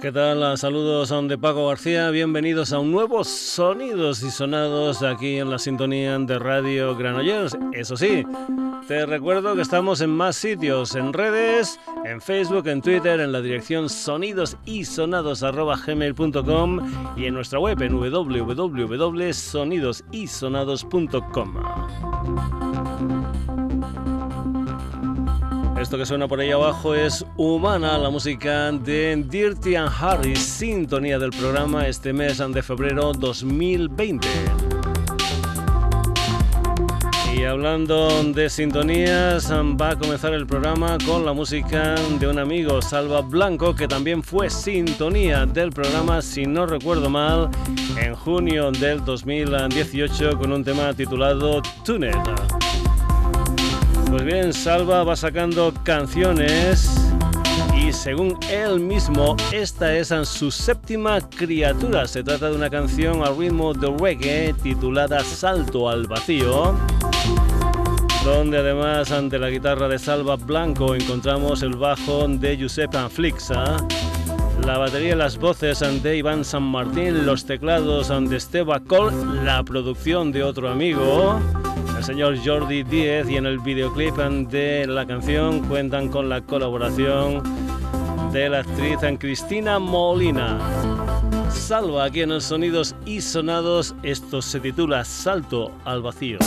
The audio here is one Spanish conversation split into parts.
¿Qué tal? Saludos de Paco García. Bienvenidos a un nuevo Sonidos y Sonados aquí en la sintonía de Radio Granollers. Eso sí, te recuerdo que estamos en más sitios, en redes, en Facebook, en Twitter, en la dirección sonidosisonados.gmail.com y en nuestra web en www.sonidosisonados.com. Esto que suena por ahí abajo es Humana, la música de Dirty and Harris, sintonía del programa este mes de febrero 2020. Hablando de sintonías, va a comenzar el programa con la música de un amigo, Salva Blanco, que también fue sintonía del programa, si no recuerdo mal, en junio del 2018 con un tema titulado Tunet. Pues bien, Salva va sacando canciones y según él mismo, esta es su séptima criatura. Se trata de una canción al ritmo de reggae titulada Salto al Vacío, donde además ante la guitarra de Salva Blanco encontramos el bajo de Giuseppe Flixa, la batería y las voces de Iván San Martín, los teclados de Esteba Col, la producción de otro amigo el señor Jordi Díez y en el videoclip de la canción cuentan con la colaboración de la actriz Cristina Molina. Salva aquí en los sonidos y sonados, esto se titula Salto al vacío.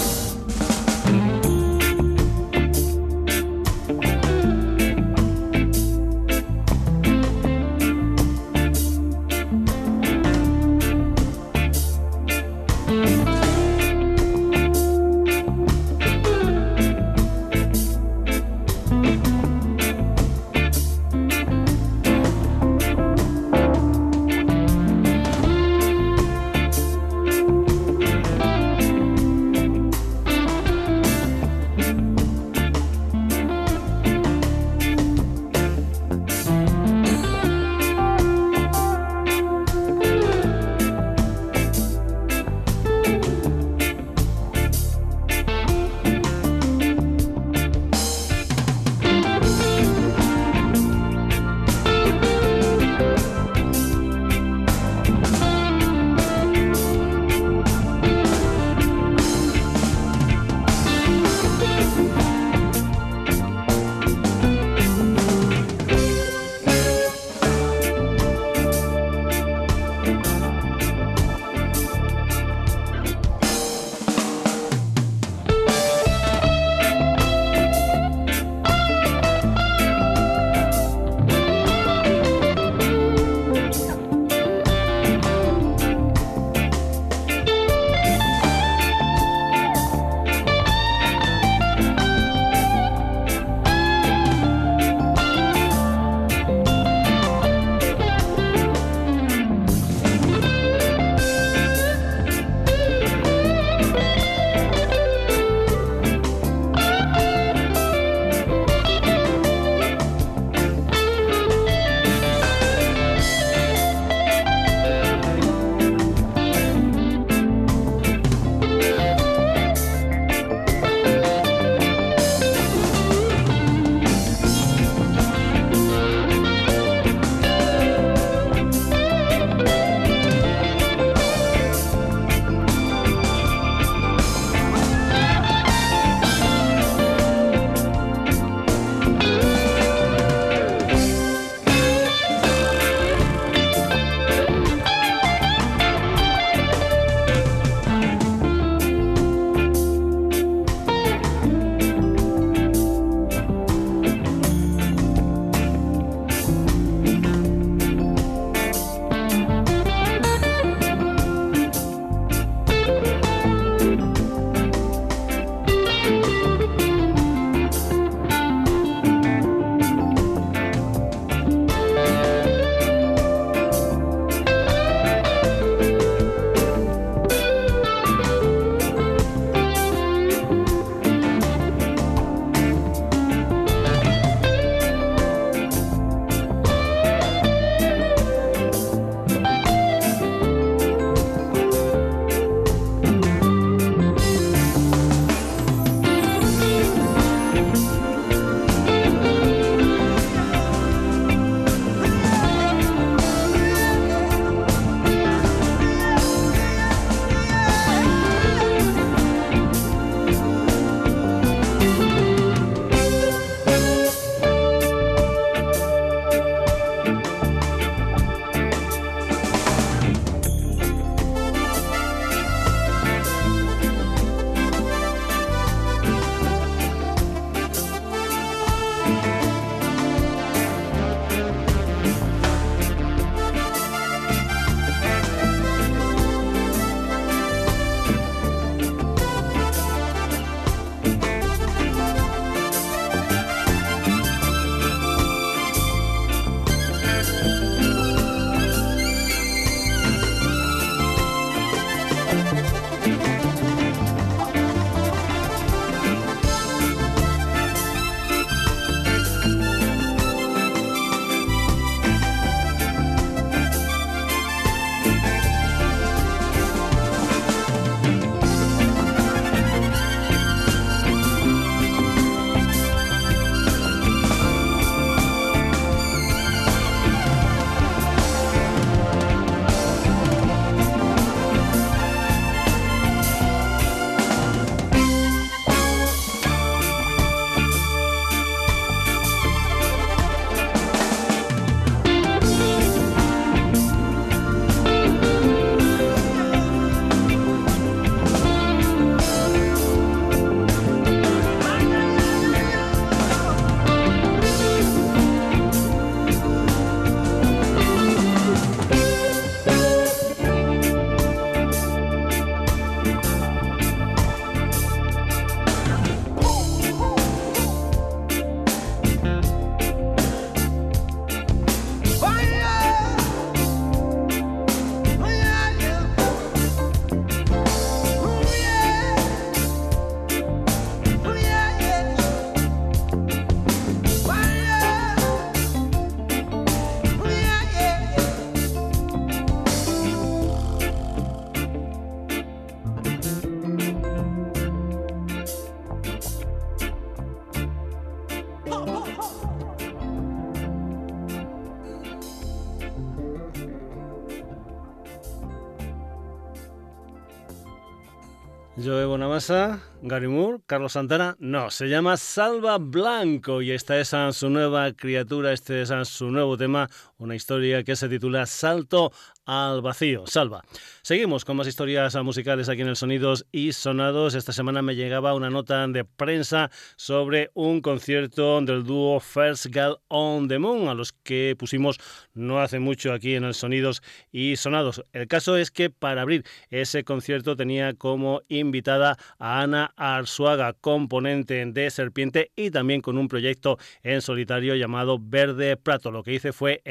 Gary Carlos Santana, no, se llama Salva Blanco y esta es su nueva criatura, este es su nuevo tema, una historia que se titula Salto al vacío. Salva. Seguimos con más historias musicales aquí en el Sonidos y Sonados. Esta semana me llegaba una nota de prensa sobre un concierto del dúo First Girl on the Moon, a los que pusimos no hace mucho aquí en el Sonidos y Sonados. El caso es que para abrir ese concierto tenía como invitada a Ana Arzuaga, componente de Serpiente y también con un proyecto en solitario llamado Verde Prato. Lo que hice fue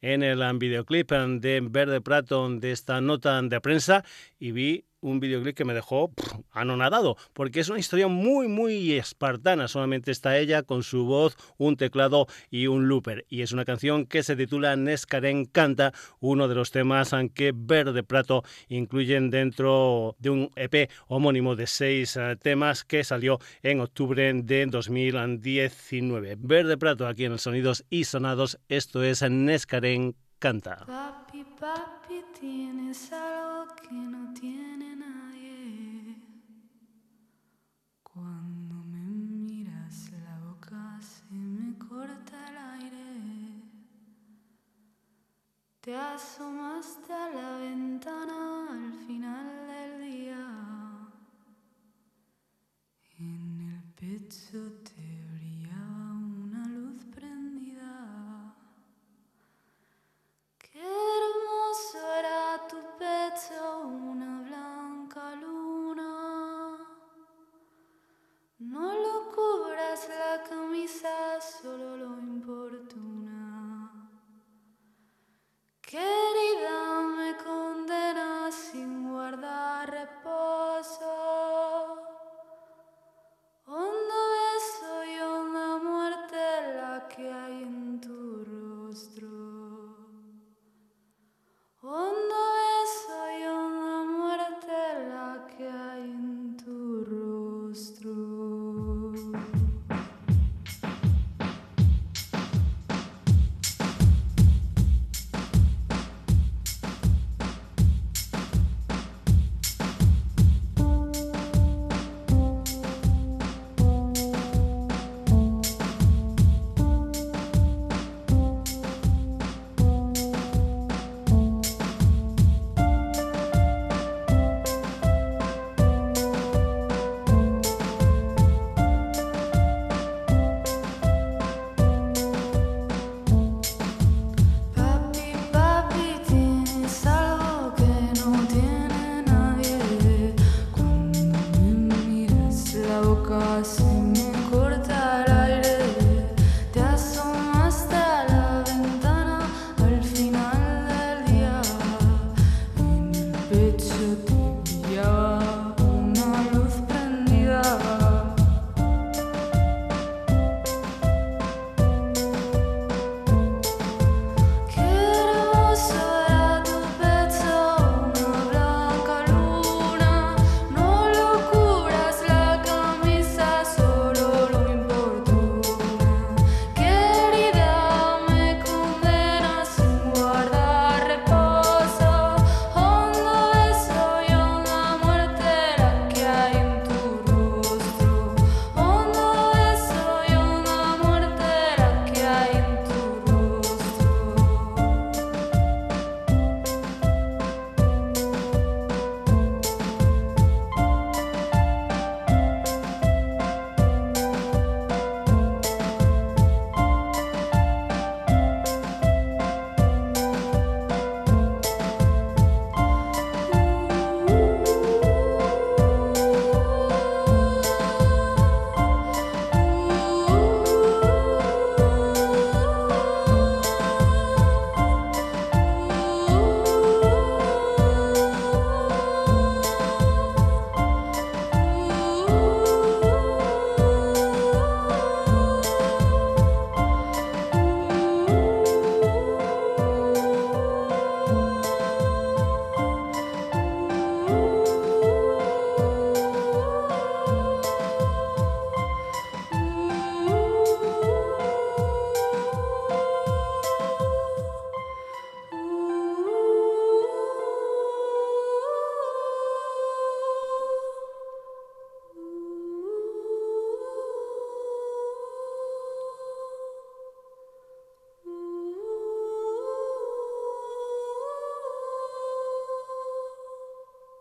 en el videoclip de Verde Prato de esta nota de prensa y vi un videoclip que me dejó anonadado, porque es una historia muy, muy espartana. Solamente está ella con su voz, un teclado y un looper. Y es una canción que se titula Nescaren Canta, uno de los temas que Verde Prato incluyen dentro de un EP homónimo de seis eh, temas que salió en octubre de 2019. Verde Prato aquí en el Sonidos y Sonados. Esto es Nescaren Canta. Papi, tienes algo que no tiene nadie. Cuando me miras la boca se me corta el aire. Te asomaste a la ventana al final del día. En el pecho te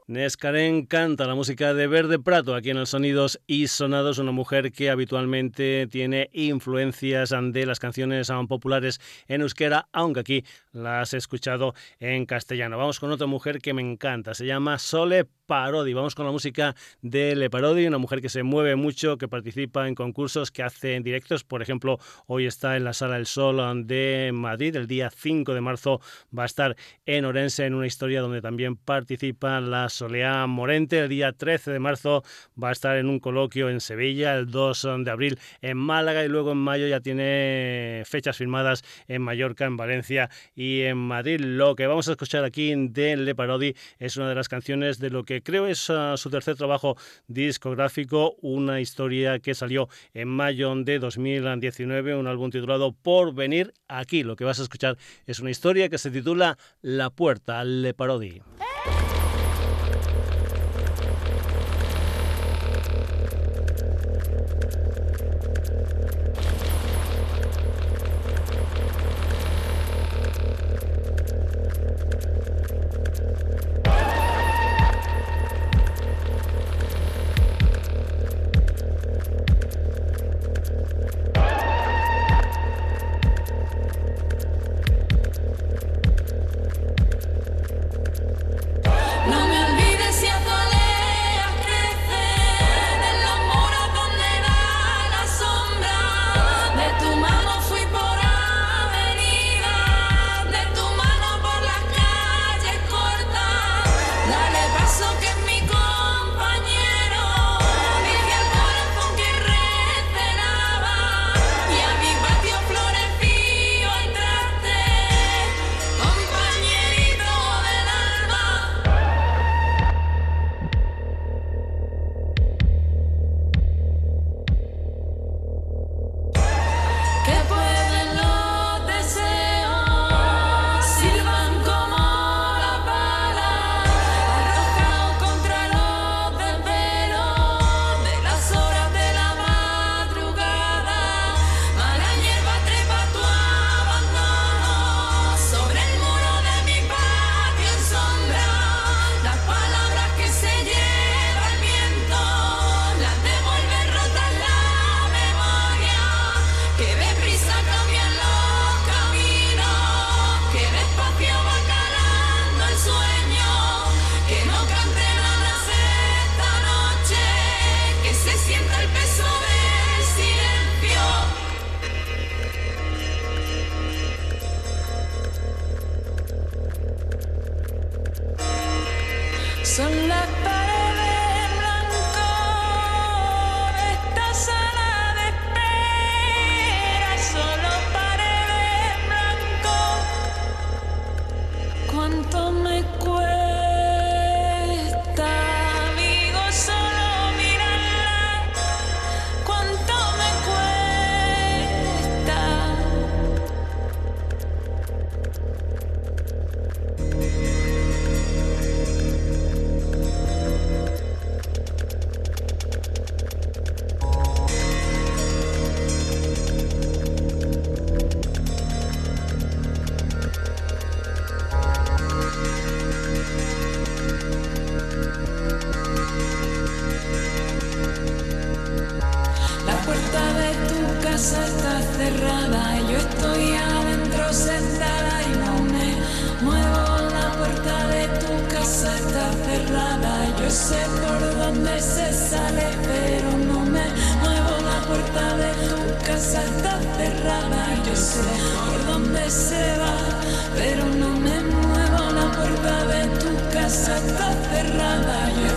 Nescaren canta la música de Verde Prato aquí en los Sonidos y Sonados, una mujer que habitualmente tiene influencias de las canciones populares en euskera, aunque aquí las he escuchado en castellano. Vamos con otra mujer que me encanta, se llama Sole Parodi. Vamos con la música de Le Parodi, una mujer que se mueve mucho, que participa en concursos, que hace en directos. Por ejemplo, hoy está en la Sala El Sol de Madrid. El día 5 de marzo va a estar en Orense en una historia donde también participa la Soleá Morente. El día 13 de marzo va a estar en un coloquio en Sevilla. El 2 de abril en Málaga y luego en mayo ya tiene fechas firmadas en Mallorca, en Valencia y en Madrid. Lo que vamos a escuchar aquí de Le Parodi es una de las canciones de lo que creo es ah, su tercer trabajo discográfico, una historia que salió en mayo de 2019, un álbum titulado Por venir aquí. Lo que vas a escuchar es una historia que se titula La puerta Le Parodi.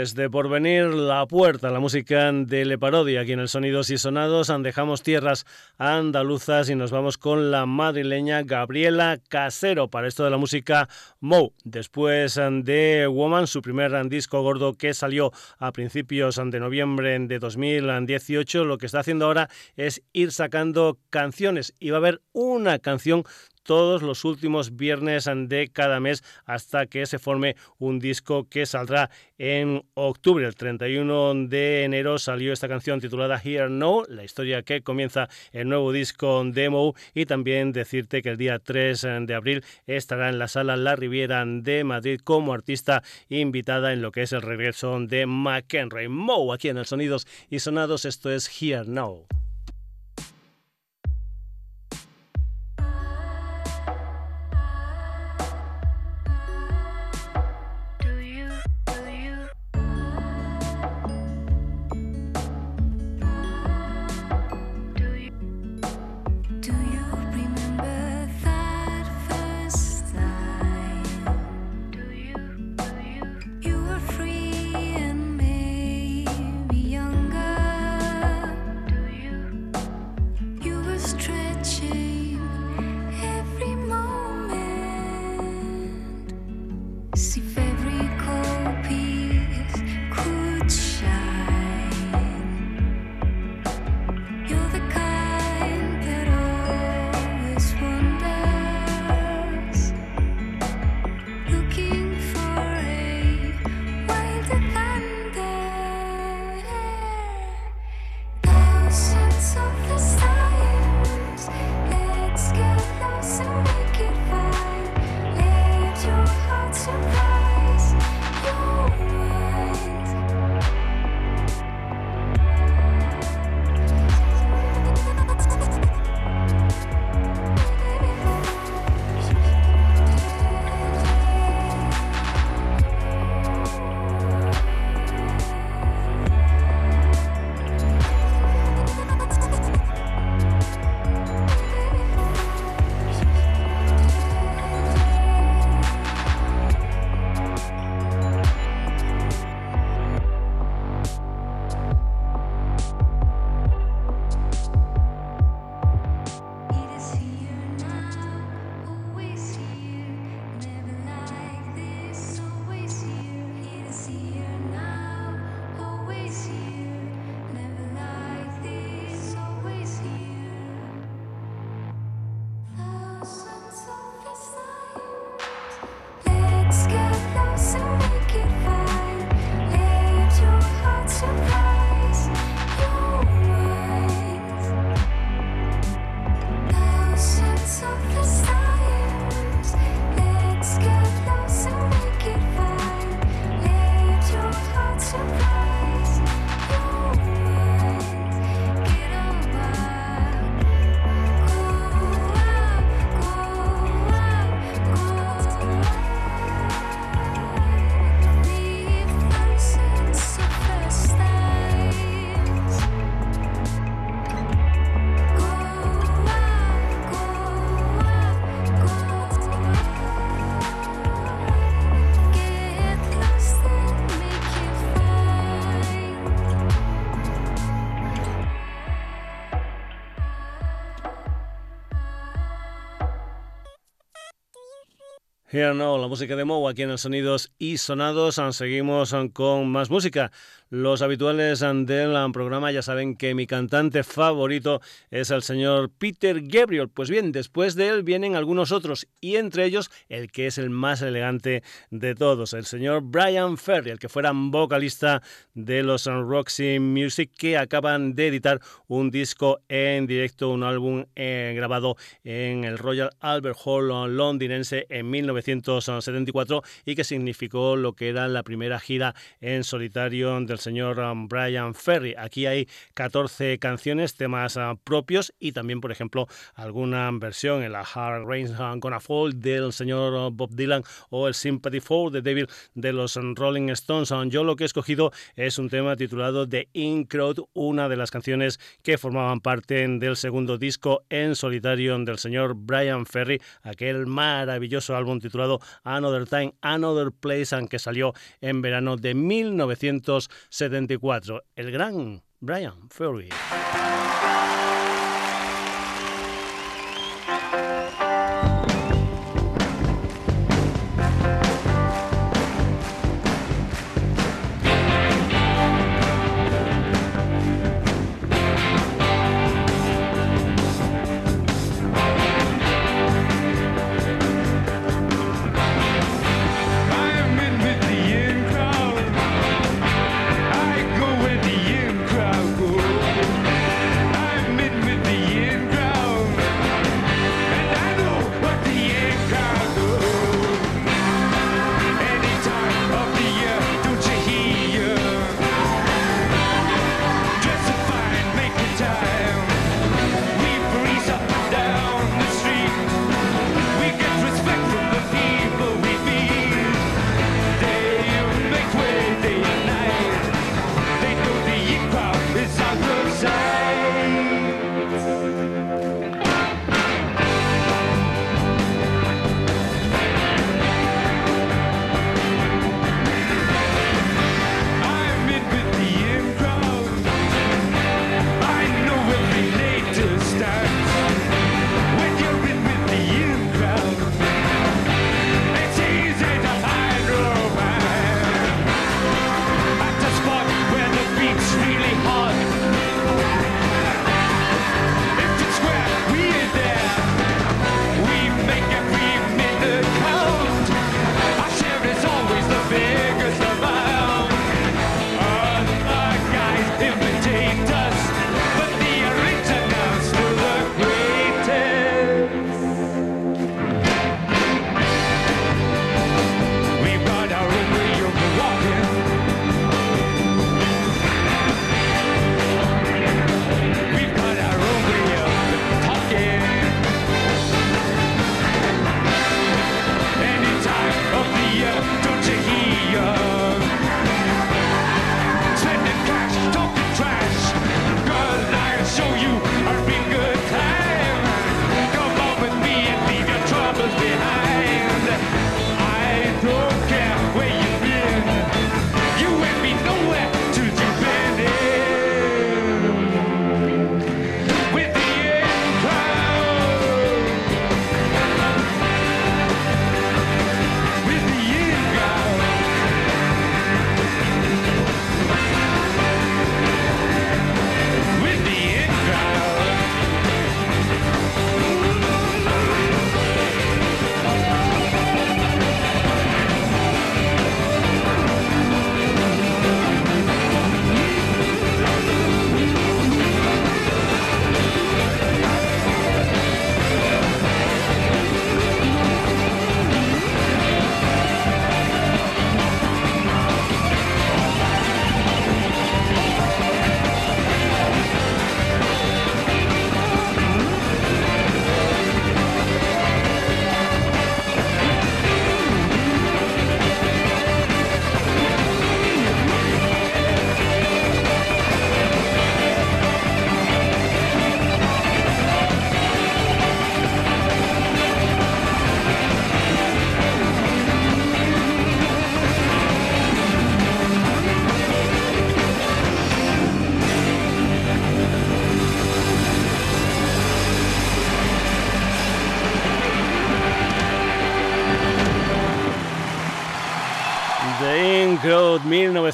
Desde Porvenir, La Puerta, la música de Le Parodia, aquí en el Sonidos y Sonados, dejamos tierras andaluzas y nos vamos con la madrileña Gabriela Casero para esto de la música Mo. Después de Woman, su primer disco gordo que salió a principios de noviembre de 2018, lo que está haciendo ahora es ir sacando canciones y va a haber una canción todos los últimos viernes de cada mes hasta que se forme un disco que saldrá en octubre. El 31 de enero salió esta canción titulada Here No, la historia que comienza el nuevo disco Demo y también decirte que el día 3 de abril estará en la sala La Riviera de Madrid como artista invitada en lo que es el regreso de McHenry Moe aquí en el Sonidos y Sonados. Esto es Here Now. Here No, la música de Mo aquí en el Sonidos y Sonados. Seguimos con más música. Los habituales del programa ya saben que mi cantante favorito es el señor Peter Gabriel. Pues bien, después de él vienen algunos otros y entre ellos el que es el más elegante de todos, el señor Brian Ferry, el que fuera vocalista de los Roxy Music que acaban de editar un disco en directo, un álbum eh, grabado en el Royal Albert Hall londinense en 1974 y que significó lo que era la primera gira en solitario del señor um, Brian Ferry. Aquí hay 14 canciones, temas uh, propios y también, por ejemplo, alguna versión en la Hard Rain's Gonna Fall del señor uh, Bob Dylan o el Sympathy for the Devil de los Rolling Stones. Yo lo que he escogido es un tema titulado The In Crowd, una de las canciones que formaban parte del segundo disco en solitario del señor Brian Ferry, aquel maravilloso álbum titulado Another Time, Another Place, que salió en verano de 1974. El gran Brian Ferry.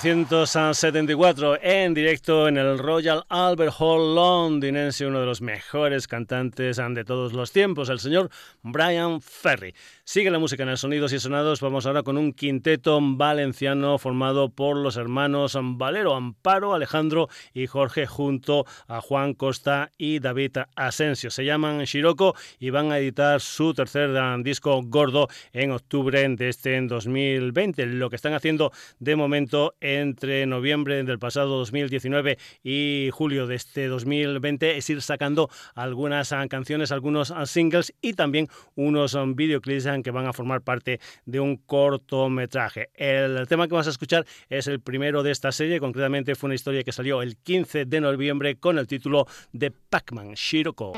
1974 en directo en el Royal Albert Hall londinense, uno de los mejores cantantes de todos los tiempos, el señor Brian Ferry. Sigue la música en el Sonidos y Sonados. Vamos ahora con un quinteto valenciano formado por los hermanos Valero, Amparo, Alejandro y Jorge junto a Juan Costa y David Asensio. Se llaman Shiroko y van a editar su tercer disco gordo en octubre de este 2020. Lo que están haciendo de momento entre noviembre del pasado 2019 y julio de este 2020 es ir sacando algunas canciones, algunos singles y también unos ah, que van a formar parte de un cortometraje. El tema que vamos a escuchar es el primero de esta serie, concretamente fue una historia que salió el 15 de noviembre con el título de Pac-Man Shiroko.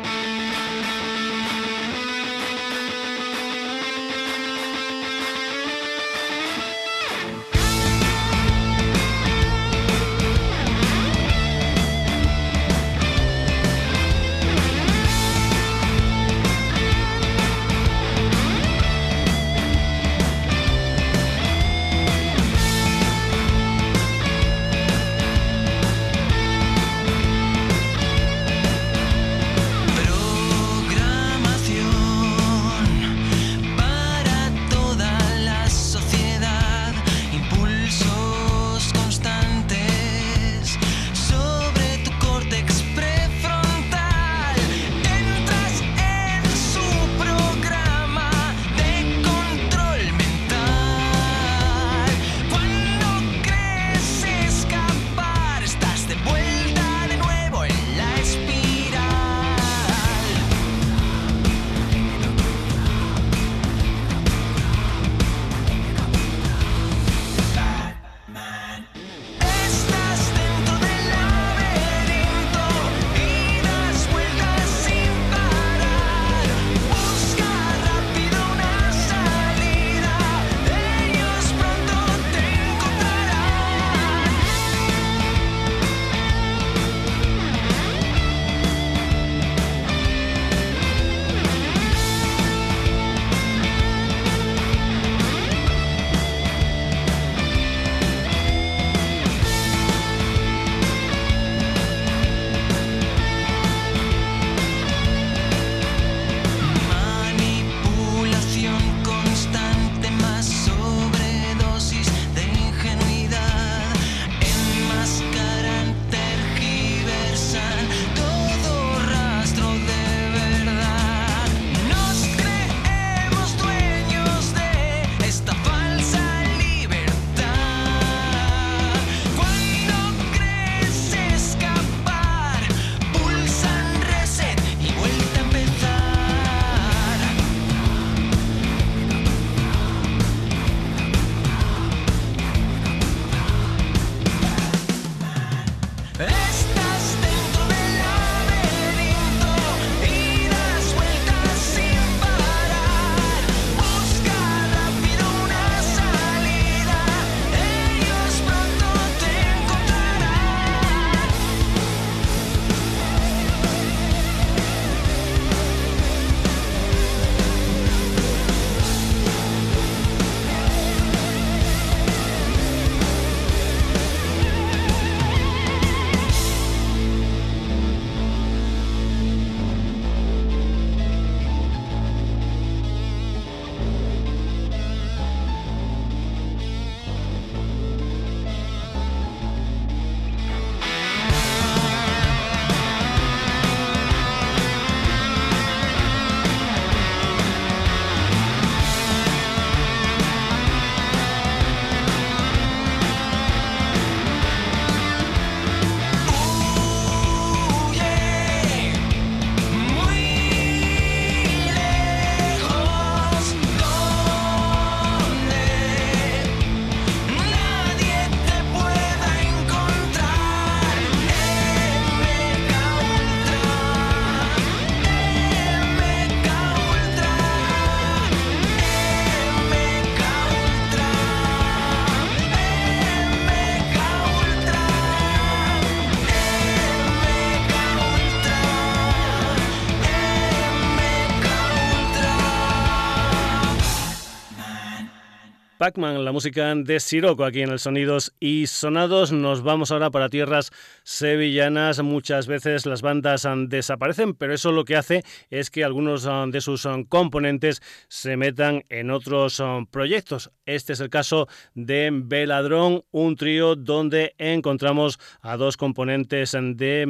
La música de Siroco aquí en el Sonidos y Sonados. Nos vamos ahora para tierras sevillanas. Muchas veces las bandas ah, desaparecen, pero eso lo que hace es que algunos ah, de sus ah, componentes se metan en otros proyectos. Este es el caso de Veladrón, un trío donde encontramos a dos componentes de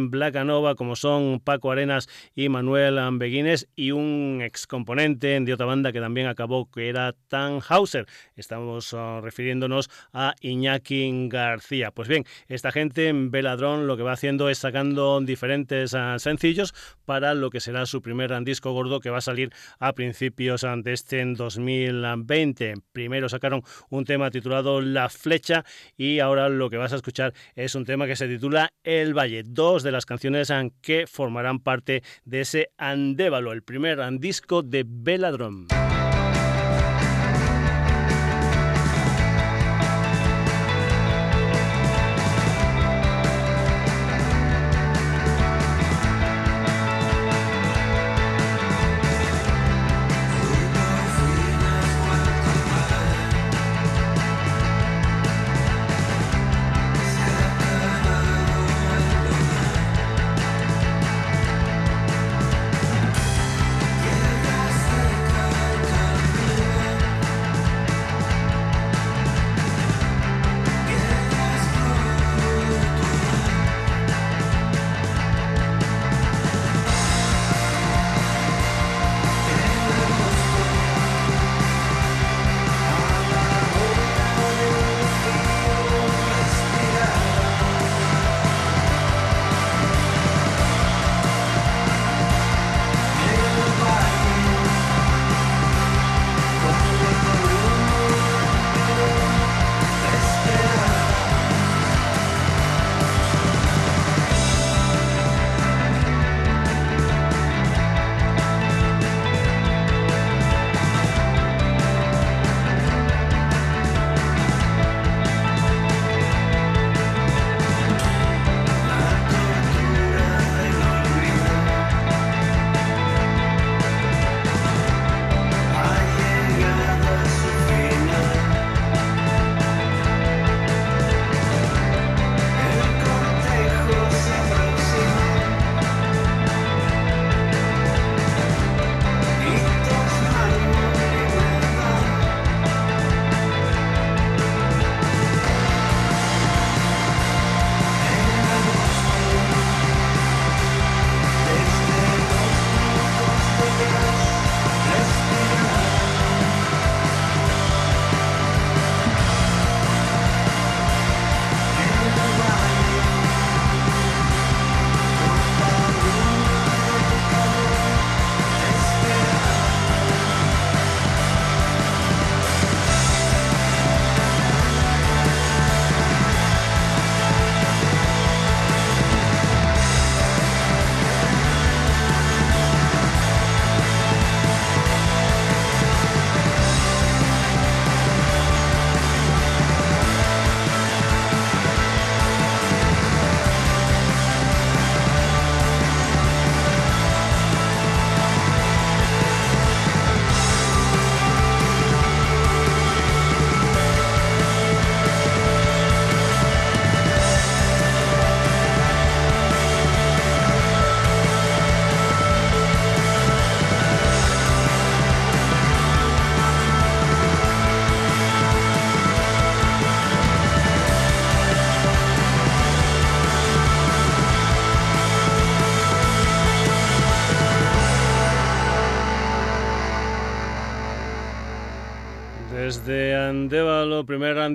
Nova como son Paco Arenas y Manuel Beguines, y un ex componente de otra banda que también acabó, que era Tannhauser. Estamos Ah, refiriéndonos a Iñaki García. Pues bien, esta gente en Veladrón lo que va haciendo es sacando diferentes ah, sencillos para lo que será su primer disco gordo que va a salir a principios de este 2020. Primero sacaron un tema titulado La Flecha y ahora lo que vas a escuchar es un tema que se titula El Valle, dos de las canciones que formarán parte de ese Andévalo, el primer disco de Veladrón.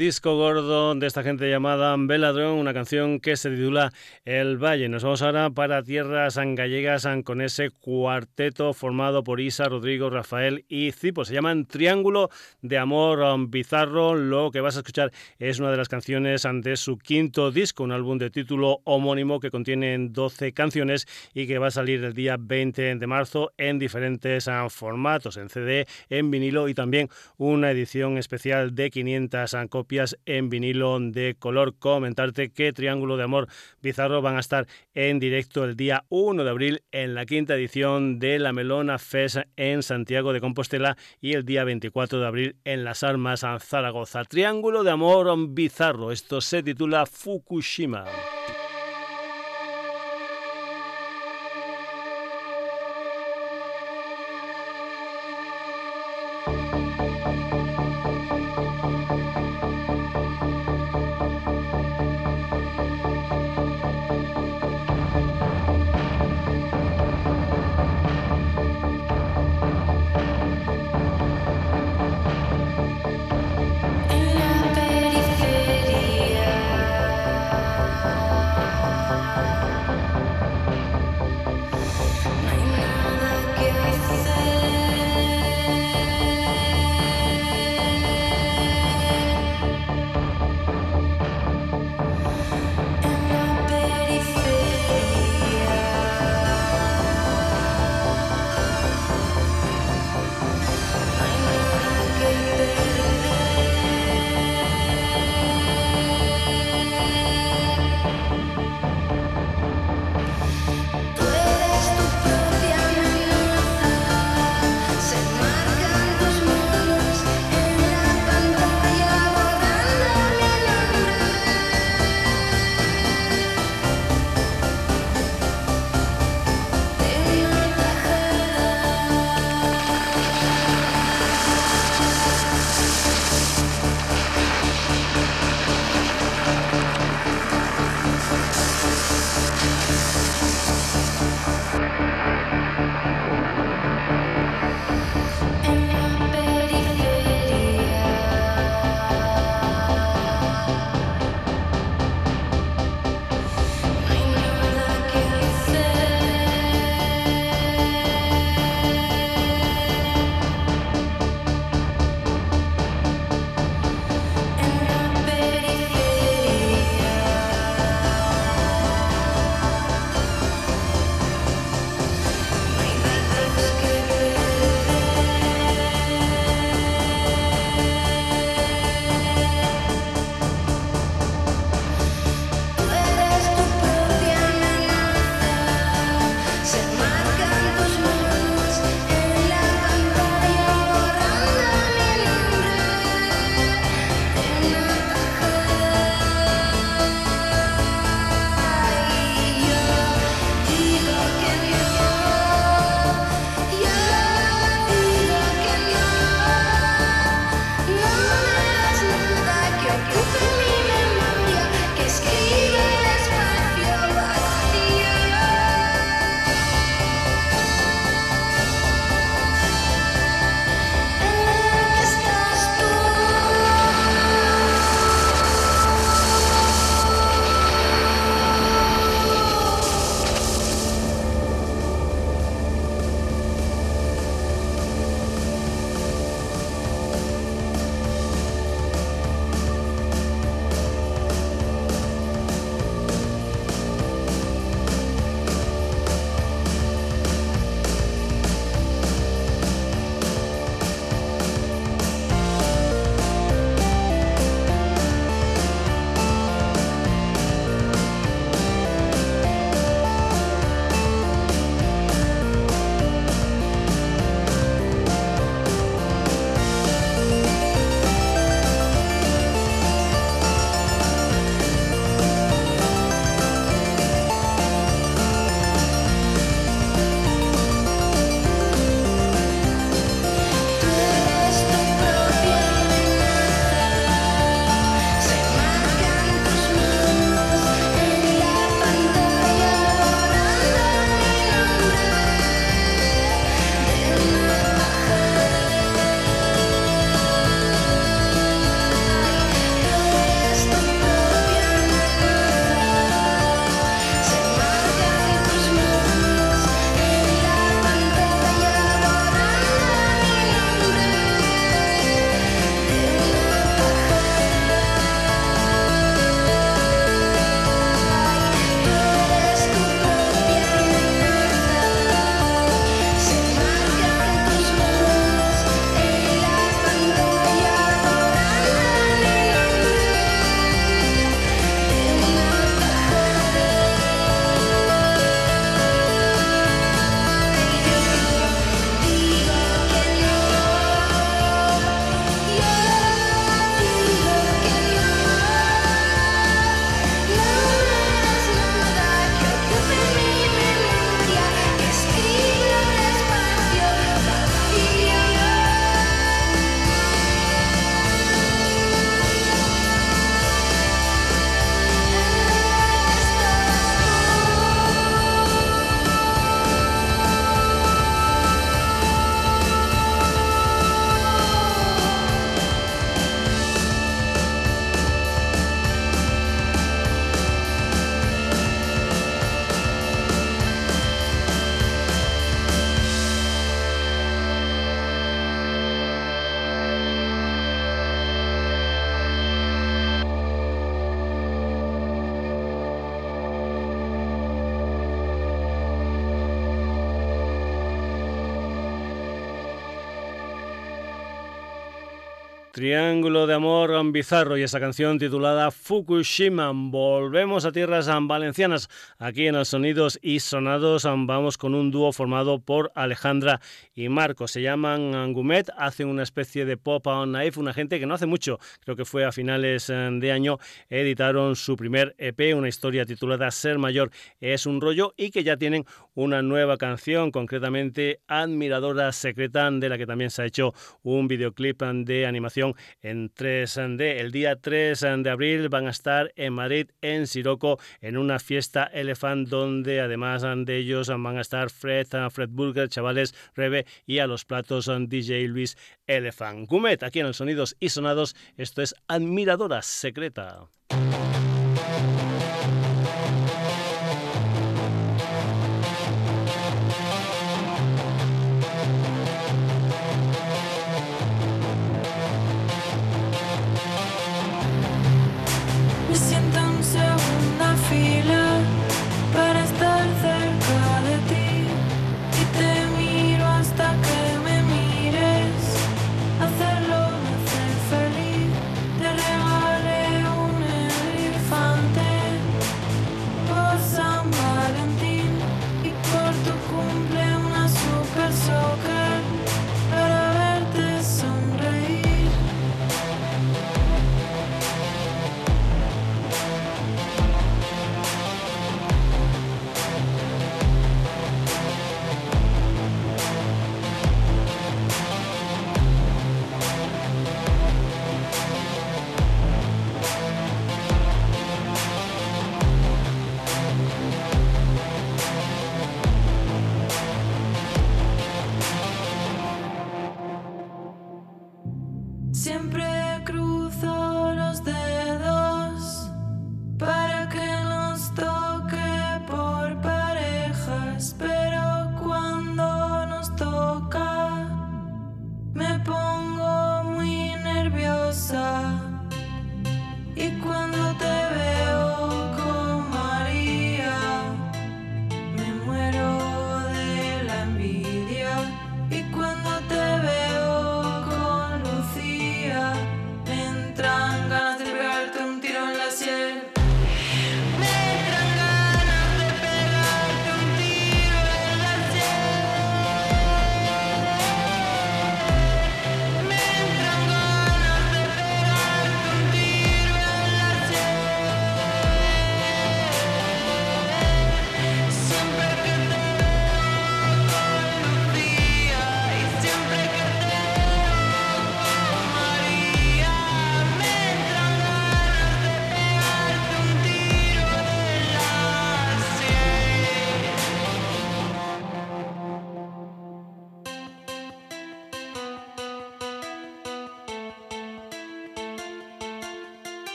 Disco gordo esta gente llamada Veladrón, una canción que se titula El Valle. Nos vamos ahora para tierras gallegas con ese cuarteto formado por Isa, Rodrigo, Rafael y Cipo. Se llaman Triángulo de Amor Bizarro. Lo que vas a escuchar es una de las canciones de su quinto disco, un álbum de título homónimo que contiene 12 canciones y que va a salir el día 20 de marzo en diferentes formatos, en CD, en vinilo y también una edición especial de 500 copias en vinilo de color. Comentarte que Triángulo de Amor Bizarro van a estar en directo el día 1 de abril en la quinta edición de la Melona Fest en Santiago de Compostela y el día 24 de abril en Las Armas Zaragoza. Triángulo de Amor Bizarro. Esto se titula Fukushima. Triángulo de amor bizarro y esa canción titulada Fukushima. Volvemos a tierras valencianas. Aquí en los Sonidos y Sonados vamos con un dúo formado por Alejandra y Marco. Se llaman Angumet, hacen una especie de pop on knife. Una gente que no hace mucho, creo que fue a finales eh, de año, editaron su primer EP, una historia titulada Ser Mayor es un rollo y que ya tienen una nueva canción, concretamente Admiradora Secreta, de la que también se ha hecho un videoclip de animación en 3D. El día 3 de abril van a estar en Madrid, en Siroco, en una fiesta Elephant, donde además de ellos van a estar Fred, Fred Burger, Chavales, Rebe y a los platos DJ Luis Elephant. Gumet, aquí en el Sonidos y Sonados, esto es Admiradora Secreta. De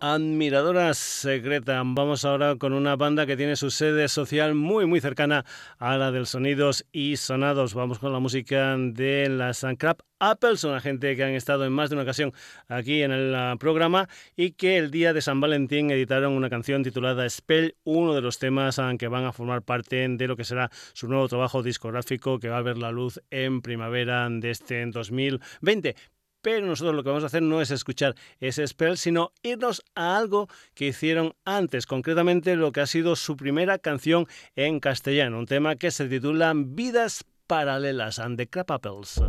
admiradora secreta. Vamos ahora con una banda que tiene su sede social muy muy cercana a la del Sonidos y Sonados. Vamos con la música de las Crab Apples, una gente que han estado en más de una ocasión aquí en el ah, programa y que el día de San Valentín editaron una canción titulada Spell, uno de los temas ah, que van a formar parte de lo que será su nuevo trabajo discográfico que va a ver la luz en primavera de este 2020 pero nosotros lo que vamos a hacer no es escuchar ese spell, sino irnos a algo que hicieron antes, concretamente lo que ha sido su primera canción en castellano, un tema que se titula Vidas Paralelas and the Crap Apples.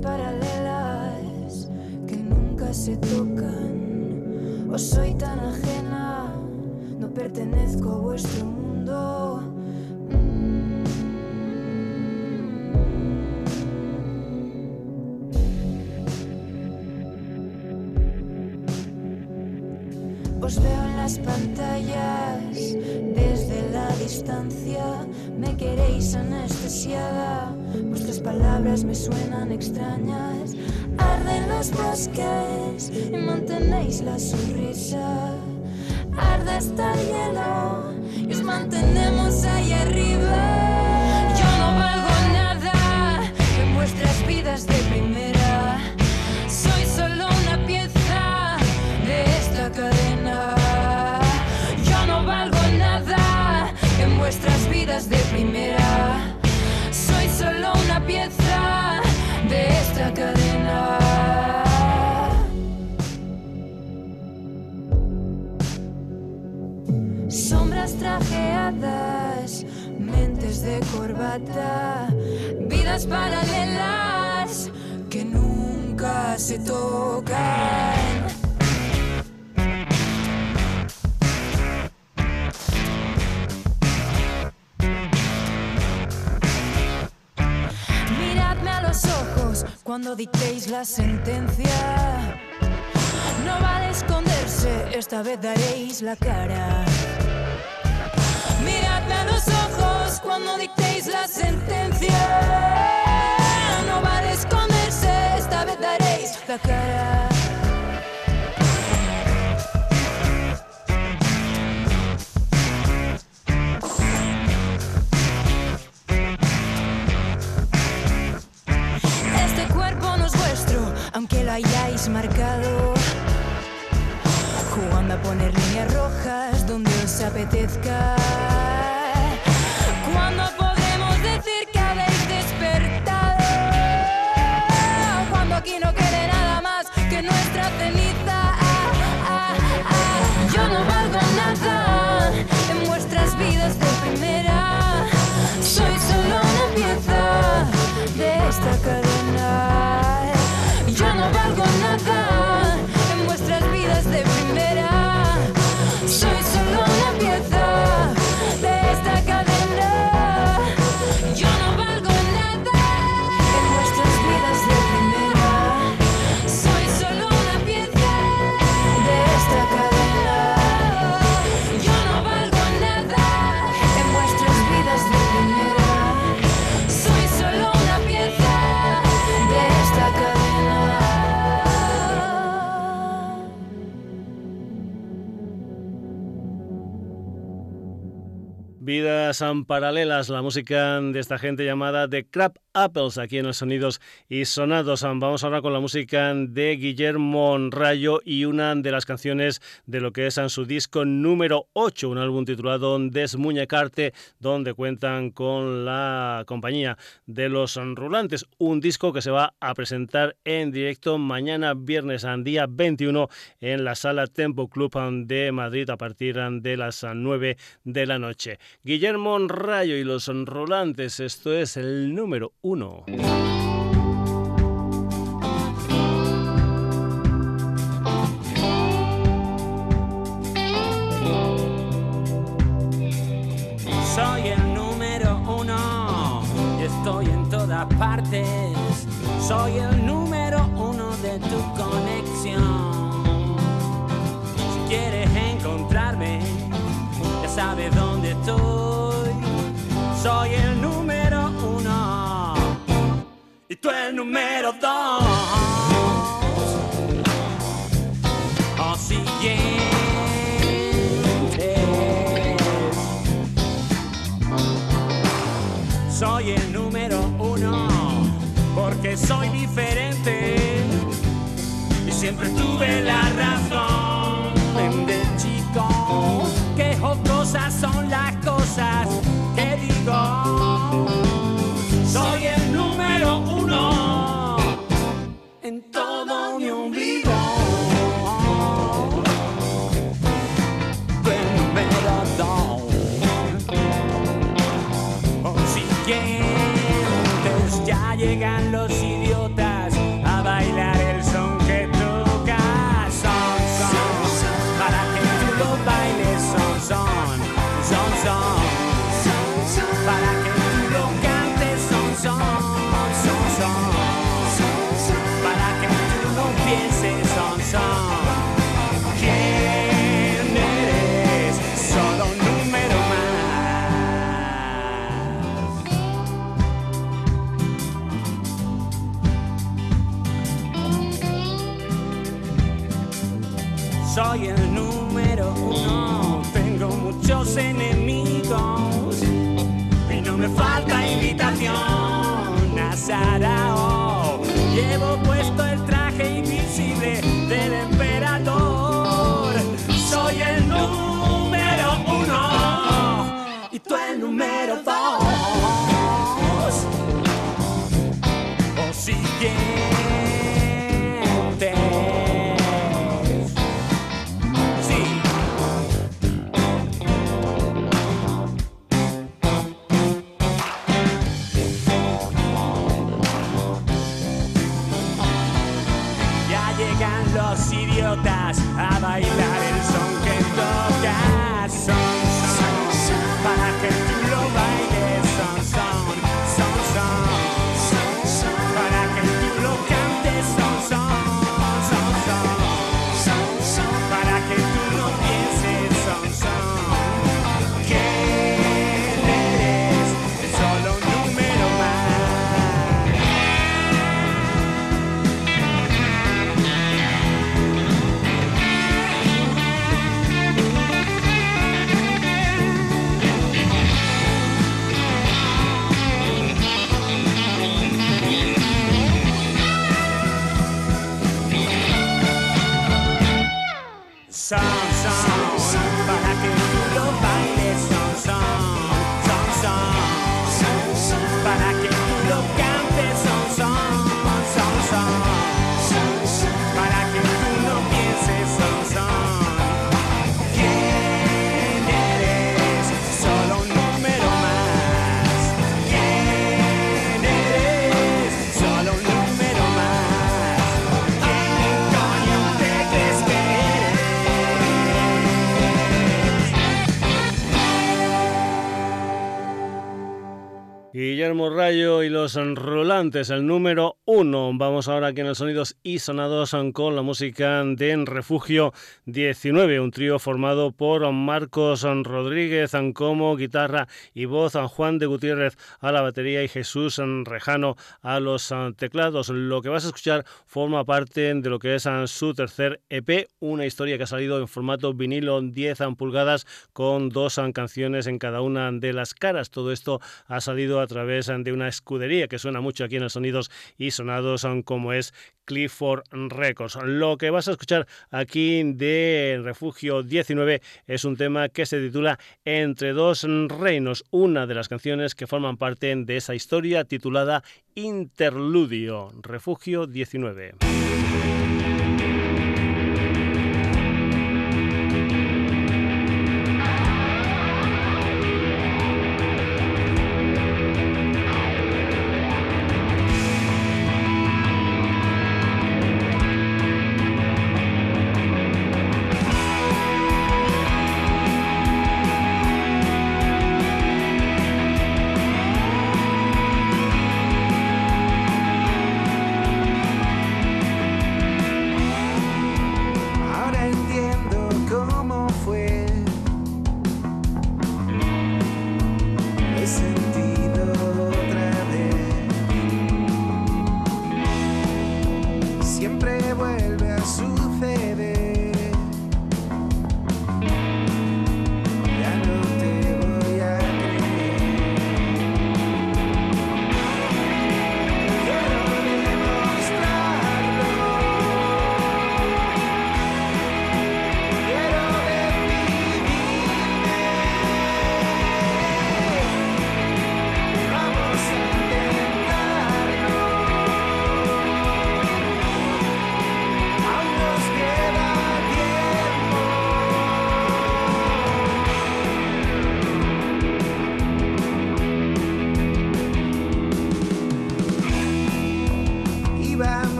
Paralelas que nunca se tocan. O soy tan ajena, no pertenezco a vuestro mundo. Os veo en las pantallas desde distancia. Me queréis anestesiada. Vuestras palabras me suenan extrañas. Arden los bosques y mantenéis la sonrisa. Arde hasta el hielo y os mantenemos ahí arriba. Yo no valgo nada en vuestras vidas de Sombras trajeadas, mentes de corbata, vidas paralelas que nunca se tocan. Miradme a los ojos cuando dictéis la sentencia. No vale esconderse, esta vez daréis la cara. Cuando dictéis la sentencia. No vale esconderse, esta vez daréis la cara. Este cuerpo no es vuestro, aunque lo hayáis marcado. Jugando a poner líneas rojas donde os apetezca. Aquí no quede nada más que nuestra Vidas paralelas, la música de esta gente llamada The Crab Apples, aquí en los sonidos y sonados. Um, Vamos ahora con la música de Guillermo Rayo y una de las canciones de lo que es um, su disco número 8, un álbum titulado Desmuñecarte, donde cuentan con la compañía de los Rulantes, un disco que se va a presentar en directo mañana viernes, um, día 21, en la sala Tempo Club de Madrid a partir de las um, 9 de la noche. Guillermo Rayo y los Rolantes, esto es el número uno. Soy el número uno estoy en todas partes. Soy el tú el número dos. Siguientes. Soy el número uno porque soy diferente y siempre tuve la razón. De chico, que jocosas son las cosas que digo. Soy el número uno en todo Guillermo Rayo y los Rolantes, el número uno. Vamos ahora aquí en el Sonidos y Sonados con la música de Refugio 19, un trío formado por Marcos Rodríguez como guitarra y voz, Juan de Gutiérrez a la batería y Jesús Rejano a los teclados. Lo que vas a escuchar forma parte de lo que es su tercer EP, una historia que ha salido en formato vinilo 10 pulgadas con dos canciones en cada una de las caras. Todo esto ha salido a través de una escudería que suena mucho aquí en el Sonidos y Sonados como es Clifford Records. Lo que vas a escuchar aquí de Refugio 19 es un tema que se titula Entre dos reinos, una de las canciones que forman parte de esa historia titulada Interludio. Refugio 19.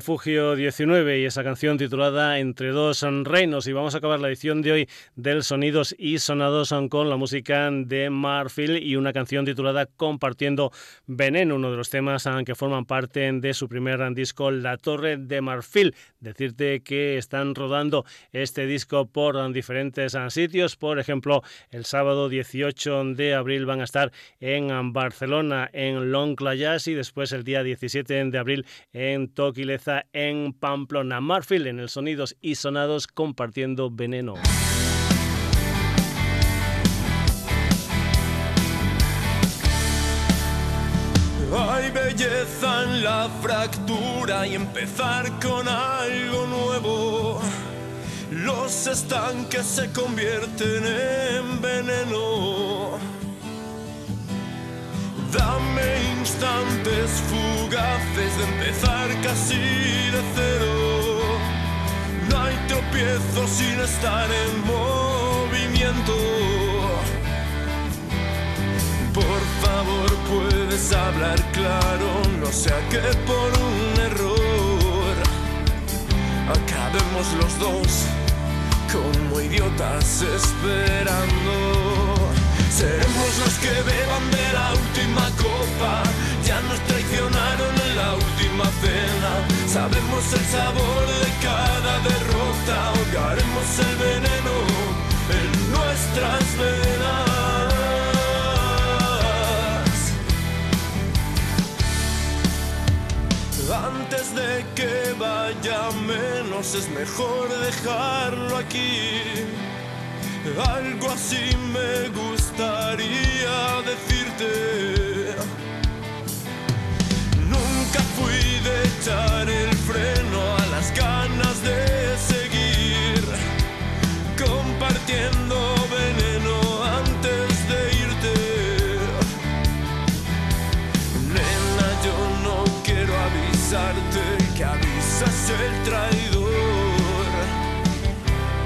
Refugio 19 y esa canción titulada Entre dos reinos. Y vamos a acabar la edición de hoy del Sonidos y Sonados con la música de Marfil y una canción titulada Compartiendo Veneno, uno de los temas que forman parte de su primer disco La Torre de Marfil. Decirte que están rodando este disco por diferentes sitios. Por ejemplo, el sábado 18 de abril van a estar en Barcelona, en Longclayas y después el día 17 de abril en Toquileza, en Pamplona. Marfil en el Sonidos y Sonados compartiendo veneno. Hay belleza en la fractura y empezar con algo nuevo. Los estanques se convierten en veneno Dame instantes fugaces de empezar casi de cero. No hay tropiezo sin estar en movimiento. Por favor, puedes hablar claro, no sea que por un error acabemos los dos como idiotas esperando. Seremos los que beban de la Ya nos traicionaron en la última cena. Sabemos el sabor de cada derrota. Ahogaremos el veneno en nuestras venas. Antes de que vaya menos es mejor dejarlo aquí. Algo así me gustaría decirte. Nunca fui de echar el freno a las ganas de seguir compartiendo veneno antes de irte. Nena, yo no quiero avisarte que avisas el traidor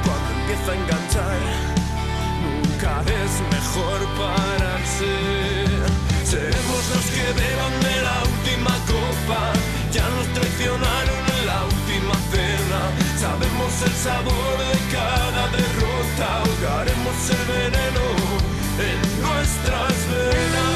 cuando empieza a enganchar es mejor pararse. Que beban de la última copa, ya nos traicionaron en la última cena. Sabemos el sabor de cada derrota, ahogaremos el veneno en nuestras venas.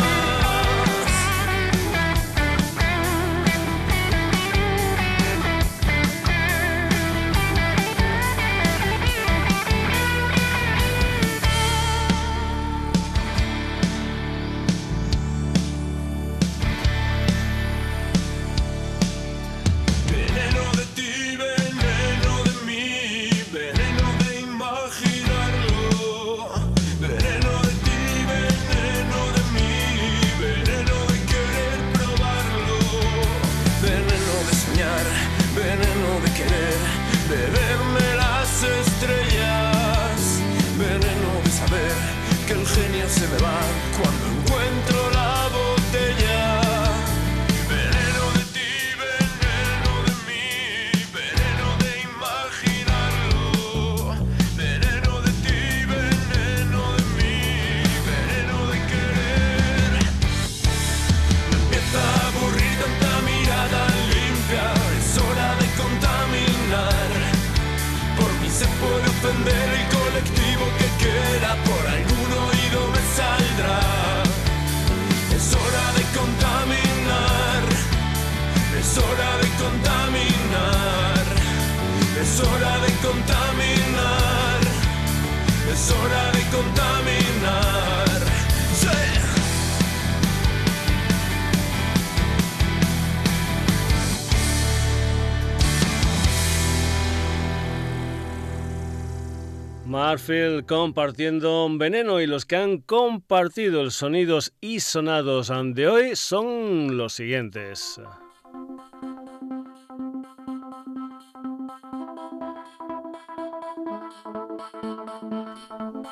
Compartiendo veneno y los que han compartido el sonidos y sonados de hoy son los siguientes.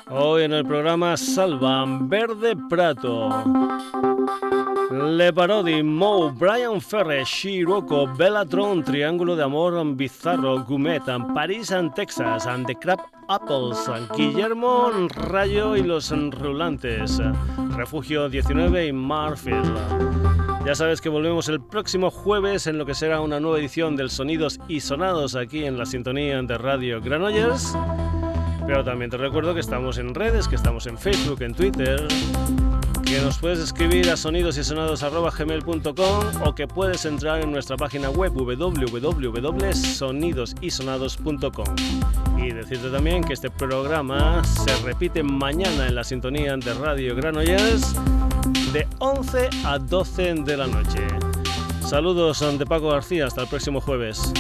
Hoy en el programa Salvan Verde Prato. Le Parodi, Mo, Brian Ferrer, Shiroko, Bellatron, Triángulo de Amor, Bizarro, Gumet, Paris and Texas, and the Crab Apples, Guillermo Rayo y los Rulantes, Refugio 19 y Marfield. Ya sabes que volvemos el próximo jueves en lo que será una nueva edición del Sonidos y Sonados aquí en la sintonía de Radio Granollers. Pero también te recuerdo que estamos en redes, que estamos en Facebook, en Twitter, que nos puedes escribir a sonidosysonados.gmail.com o que puedes entrar en nuestra página web www.sonidosysonados.com. Y decirte también que este programa se repite mañana en la sintonía de Radio Granollers de 11 a 12 de la noche. Saludos de Paco García, hasta el próximo jueves.